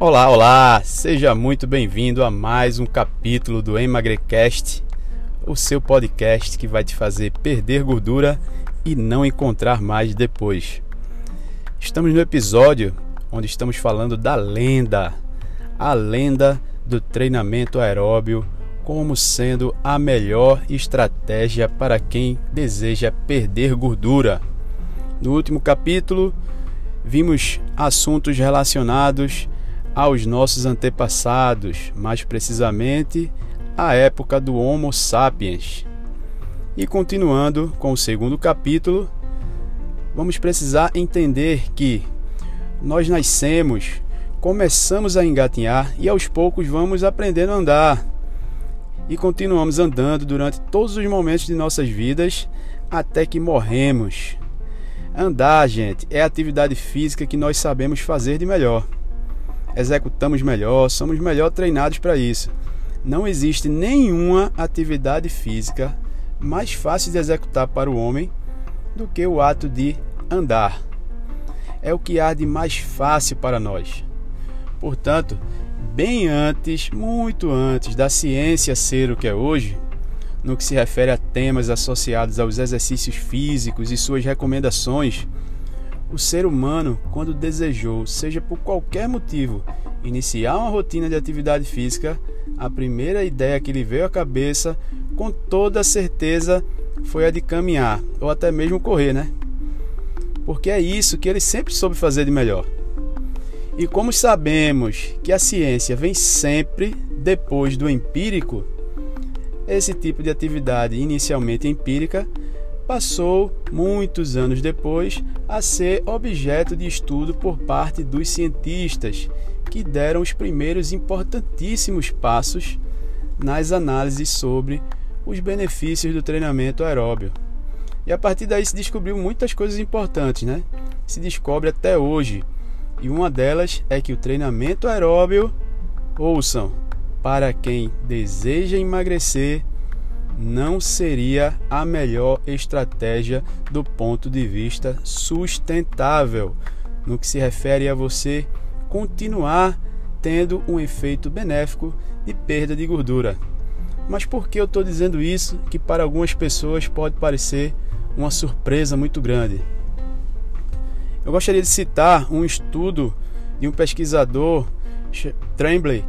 Olá, olá! Seja muito bem-vindo a mais um capítulo do Emagrecast, o seu podcast que vai te fazer perder gordura e não encontrar mais depois. Estamos no episódio onde estamos falando da lenda, a lenda do treinamento aeróbio como sendo a melhor estratégia para quem deseja perder gordura. No último capítulo, vimos assuntos relacionados aos nossos antepassados, mais precisamente à época do Homo sapiens. E continuando com o segundo capítulo, vamos precisar entender que nós nascemos, começamos a engatinhar e aos poucos vamos aprendendo a andar. E continuamos andando durante todos os momentos de nossas vidas até que morremos. Andar, gente, é a atividade física que nós sabemos fazer de melhor executamos melhor, somos melhor treinados para isso. Não existe nenhuma atividade física mais fácil de executar para o homem do que o ato de andar. É o que há de mais fácil para nós. Portanto, bem antes, muito antes da ciência ser o que é hoje, no que se refere a temas associados aos exercícios físicos e suas recomendações, o ser humano, quando desejou, seja por qualquer motivo, iniciar uma rotina de atividade física, a primeira ideia que lhe veio à cabeça, com toda certeza, foi a de caminhar ou até mesmo correr, né? Porque é isso que ele sempre soube fazer de melhor. E como sabemos que a ciência vem sempre depois do empírico, esse tipo de atividade inicialmente empírica passou, muitos anos depois, a ser objeto de estudo por parte dos cientistas, que deram os primeiros importantíssimos passos nas análises sobre os benefícios do treinamento aeróbio. E a partir daí se descobriu muitas coisas importantes, né? Se descobre até hoje. E uma delas é que o treinamento aeróbio, ouçam, para quem deseja emagrecer, não seria a melhor estratégia do ponto de vista sustentável, no que se refere a você continuar tendo um efeito benéfico de perda de gordura. Mas por que eu estou dizendo isso que para algumas pessoas pode parecer uma surpresa muito grande? Eu gostaria de citar um estudo de um pesquisador, Tremblay,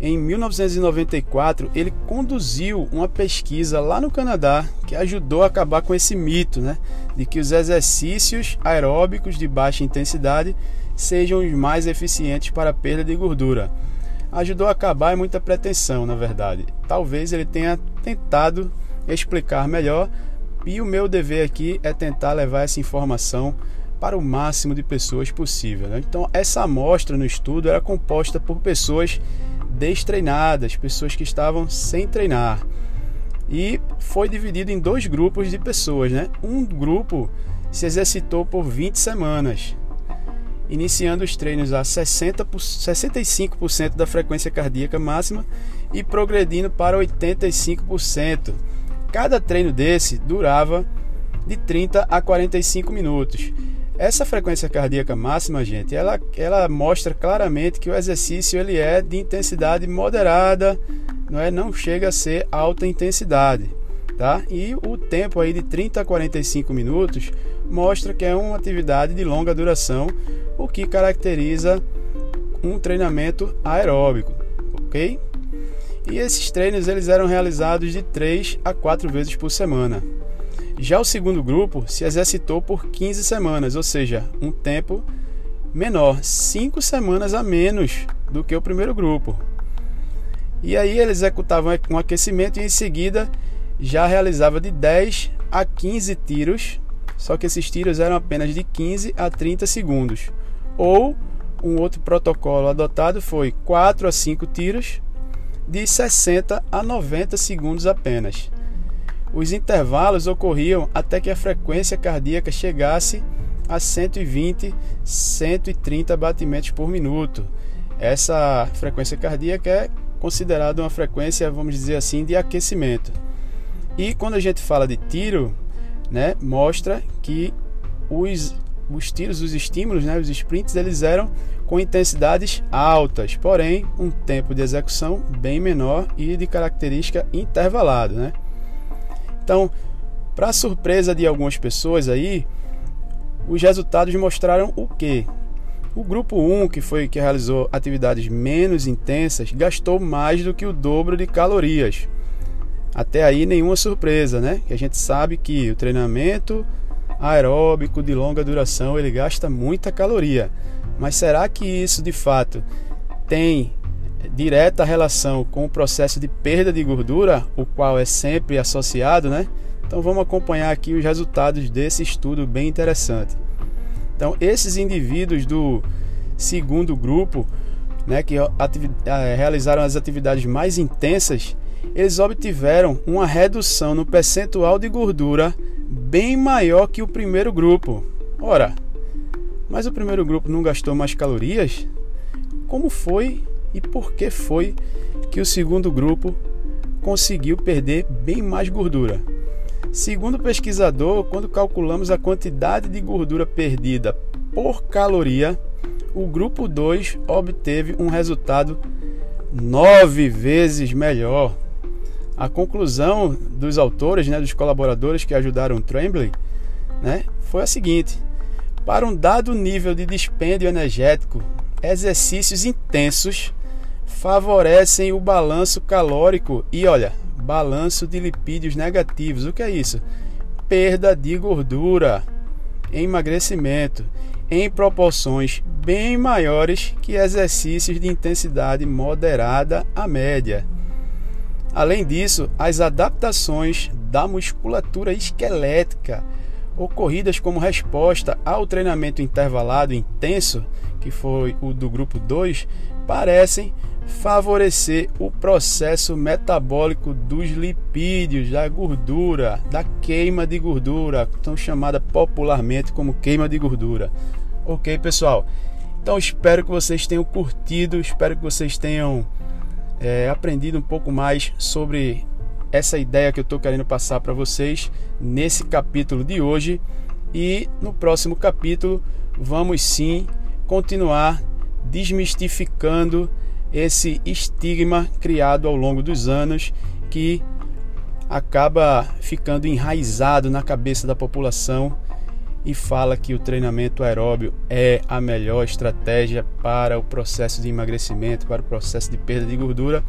em 1994, ele conduziu uma pesquisa lá no Canadá que ajudou a acabar com esse mito, né, de que os exercícios aeróbicos de baixa intensidade sejam os mais eficientes para a perda de gordura. Ajudou a acabar é muita pretensão, na verdade. Talvez ele tenha tentado explicar melhor, e o meu dever aqui é tentar levar essa informação para o máximo de pessoas possível. Né? Então, essa amostra no estudo era composta por pessoas destreinadas, pessoas que estavam sem treinar. E foi dividido em dois grupos de pessoas, né? Um grupo se exercitou por 20 semanas, iniciando os treinos a 60 65% da frequência cardíaca máxima e progredindo para 85%. Cada treino desse durava de 30 a 45 minutos. Essa frequência cardíaca máxima, gente, ela, ela mostra claramente que o exercício ele é de intensidade moderada, não é? Não chega a ser alta intensidade, tá? E o tempo aí de 30 a 45 minutos mostra que é uma atividade de longa duração, o que caracteriza um treinamento aeróbico, ok? E esses treinos eles eram realizados de 3 a 4 vezes por semana. Já o segundo grupo se exercitou por 15 semanas, ou seja, um tempo menor, 5 semanas a menos do que o primeiro grupo. E aí ele executava um aquecimento e em seguida já realizava de 10 a 15 tiros, só que esses tiros eram apenas de 15 a 30 segundos. Ou um outro protocolo adotado foi 4 a 5 tiros de 60 a 90 segundos apenas. Os intervalos ocorriam até que a frequência cardíaca chegasse a 120, 130 batimentos por minuto. Essa frequência cardíaca é considerada uma frequência, vamos dizer assim, de aquecimento. E quando a gente fala de tiro, né, mostra que os, os tiros, os estímulos, né, os sprints, eles eram com intensidades altas, porém um tempo de execução bem menor e de característica intervalado, né? Então, para surpresa de algumas pessoas aí, os resultados mostraram o que? O grupo 1, que foi que realizou atividades menos intensas, gastou mais do que o dobro de calorias. Até aí nenhuma surpresa, né? Que a gente sabe que o treinamento aeróbico de longa duração ele gasta muita caloria. Mas será que isso de fato tem direta relação com o processo de perda de gordura, o qual é sempre associado, né? Então vamos acompanhar aqui os resultados desse estudo bem interessante. Então, esses indivíduos do segundo grupo, né, que eh, realizaram as atividades mais intensas, eles obtiveram uma redução no percentual de gordura bem maior que o primeiro grupo. Ora, mas o primeiro grupo não gastou mais calorias? Como foi e por que foi que o segundo grupo conseguiu perder bem mais gordura? Segundo o pesquisador, quando calculamos a quantidade de gordura perdida por caloria, o grupo 2 obteve um resultado nove vezes melhor. A conclusão dos autores, né, dos colaboradores que ajudaram Tremblay, né, foi a seguinte: para um dado nível de dispêndio energético, exercícios intensos favorecem o balanço calórico e olha, balanço de lipídios negativos. O que é isso? Perda de gordura, emagrecimento em proporções bem maiores que exercícios de intensidade moderada à média. Além disso, as adaptações da musculatura esquelética ocorridas como resposta ao treinamento intervalado intenso, que foi o do grupo 2, parecem favorecer o processo metabólico dos lipídios, da gordura, da queima de gordura, tão chamada popularmente como queima de gordura. Ok, pessoal? Então espero que vocês tenham curtido, espero que vocês tenham é, aprendido um pouco mais sobre essa ideia que eu estou querendo passar para vocês nesse capítulo de hoje. E no próximo capítulo vamos sim continuar desmistificando esse estigma criado ao longo dos anos que acaba ficando enraizado na cabeça da população e fala que o treinamento aeróbio é a melhor estratégia para o processo de emagrecimento, para o processo de perda de gordura,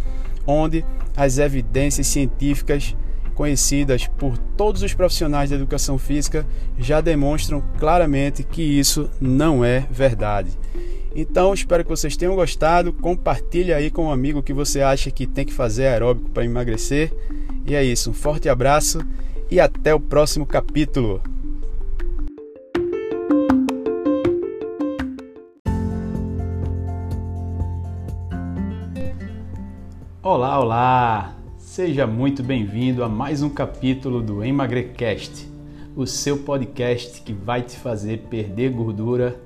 onde as evidências científicas conhecidas por todos os profissionais da educação física já demonstram claramente que isso não é verdade. Então, espero que vocês tenham gostado. Compartilhe aí com um amigo que você acha que tem que fazer aeróbico para emagrecer. E é isso, um forte abraço e até o próximo capítulo. Olá, olá! Seja muito bem-vindo a mais um capítulo do Emagrecast, o seu podcast que vai te fazer perder gordura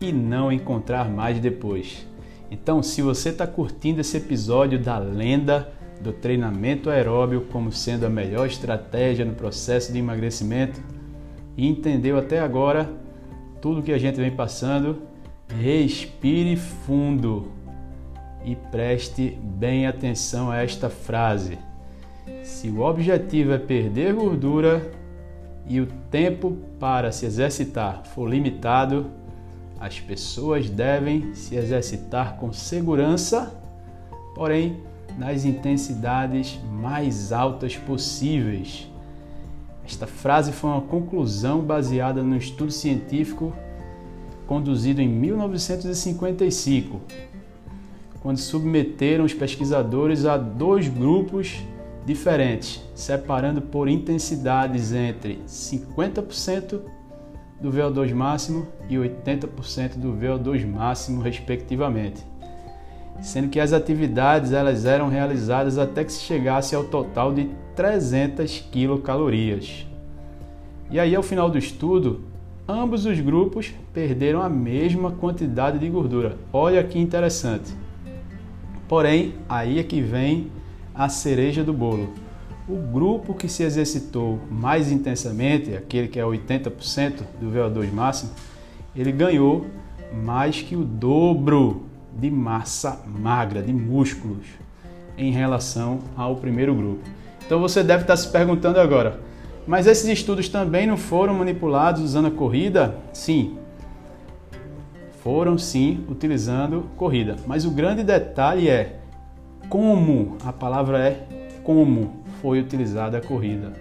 e não encontrar mais depois. Então, se você está curtindo esse episódio da lenda do treinamento aeróbio como sendo a melhor estratégia no processo de emagrecimento e entendeu até agora tudo que a gente vem passando, respire fundo e preste bem atenção a esta frase. Se o objetivo é perder gordura e o tempo para se exercitar for limitado, as pessoas devem se exercitar com segurança, porém nas intensidades mais altas possíveis. Esta frase foi uma conclusão baseada no estudo científico conduzido em 1955, quando submeteram os pesquisadores a dois grupos diferentes, separando por intensidades entre 50% do VO2 máximo e 80% do VO2 máximo, respectivamente. Sendo que as atividades elas eram realizadas até que se chegasse ao total de 300 quilocalorias. E aí, ao final do estudo, ambos os grupos perderam a mesma quantidade de gordura. Olha que interessante. Porém, aí é que vem a cereja do bolo. O grupo que se exercitou mais intensamente, aquele que é 80% do VO2 máximo, ele ganhou mais que o dobro de massa magra, de músculos, em relação ao primeiro grupo. Então você deve estar se perguntando agora, mas esses estudos também não foram manipulados usando a corrida? Sim, foram sim utilizando corrida. Mas o grande detalhe é como, a palavra é como foi utilizada a corrida.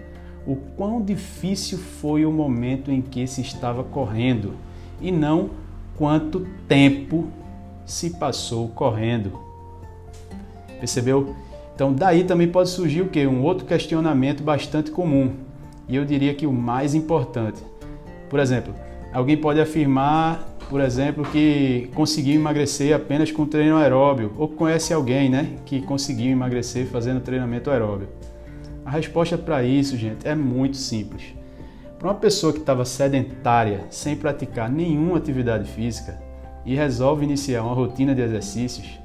O quão difícil foi o momento em que se estava correndo e não quanto tempo se passou correndo. Percebeu? Então daí também pode surgir o que? Um outro questionamento bastante comum. E eu diria que o mais importante. Por exemplo, alguém pode afirmar, por exemplo, que conseguiu emagrecer apenas com treino aeróbio, ou conhece alguém, né, que conseguiu emagrecer fazendo treinamento aeróbio. A resposta para isso, gente, é muito simples. Para uma pessoa que estava sedentária, sem praticar nenhuma atividade física e resolve iniciar uma rotina de exercícios,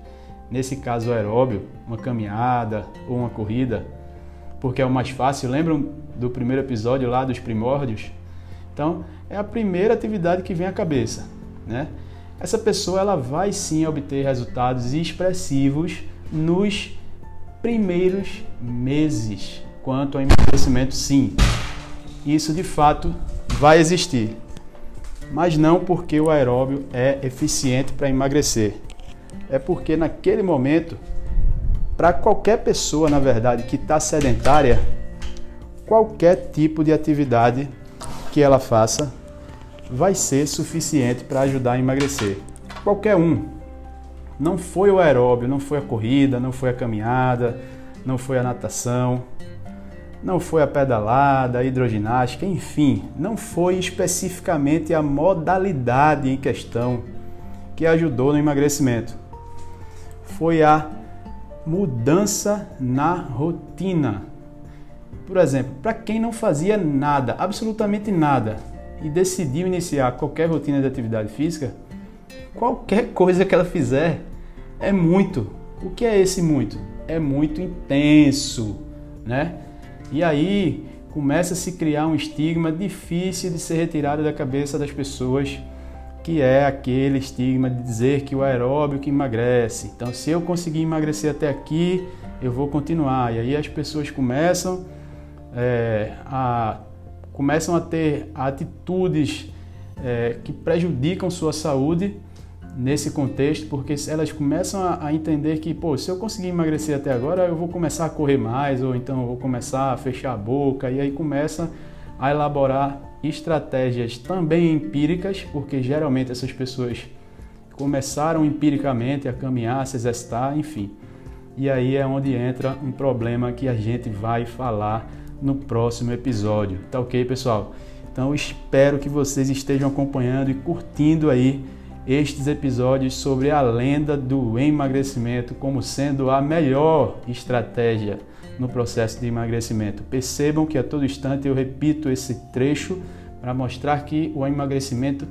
nesse caso aeróbio, uma caminhada ou uma corrida, porque é o mais fácil, lembram do primeiro episódio lá dos primórdios? Então, é a primeira atividade que vem à cabeça, né? Essa pessoa ela vai sim obter resultados expressivos nos primeiros meses quanto ao emagrecimento, sim. Isso de fato vai existir. Mas não porque o aeróbio é eficiente para emagrecer. É porque naquele momento, para qualquer pessoa, na verdade, que está sedentária, qualquer tipo de atividade que ela faça vai ser suficiente para ajudar a emagrecer. Qualquer um. Não foi o aeróbio, não foi a corrida, não foi a caminhada, não foi a natação, não foi a pedalada, a hidroginástica, enfim, não foi especificamente a modalidade em questão que ajudou no emagrecimento. Foi a mudança na rotina. Por exemplo, para quem não fazia nada, absolutamente nada, e decidiu iniciar qualquer rotina de atividade física, qualquer coisa que ela fizer é muito. O que é esse muito? É muito intenso, né? E aí começa a se criar um estigma difícil de ser retirado da cabeça das pessoas, que é aquele estigma de dizer que o aeróbio que emagrece. Então, se eu conseguir emagrecer até aqui, eu vou continuar. E aí as pessoas começam é, a começam a ter atitudes é, que prejudicam sua saúde nesse contexto, porque elas começam a, entender que, pô, se eu conseguir emagrecer até agora, eu vou começar a correr mais, ou então eu vou começar a fechar a boca, e aí começa a elaborar estratégias também empíricas, porque geralmente essas pessoas começaram empiricamente a caminhar, a se exercitar, enfim. E aí é onde entra um problema que a gente vai falar no próximo episódio. Tá ok, pessoal? Então espero que vocês estejam acompanhando e curtindo aí estes episódios sobre a lenda do emagrecimento como sendo a melhor estratégia no processo de emagrecimento. Percebam que a todo instante eu repito esse trecho para mostrar que o emagrecimento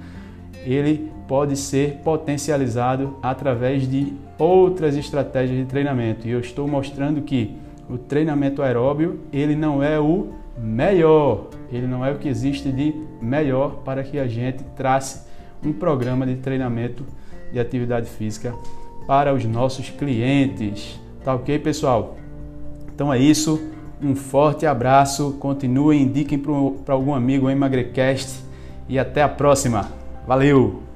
ele pode ser potencializado através de outras estratégias de treinamento. E eu estou mostrando que o treinamento aeróbio ele não é o melhor, ele não é o que existe de melhor para que a gente trace um programa de treinamento de atividade física para os nossos clientes. Tá ok, pessoal? Então é isso. Um forte abraço. Continuem, indiquem para algum amigo o Emagrecast e até a próxima. Valeu!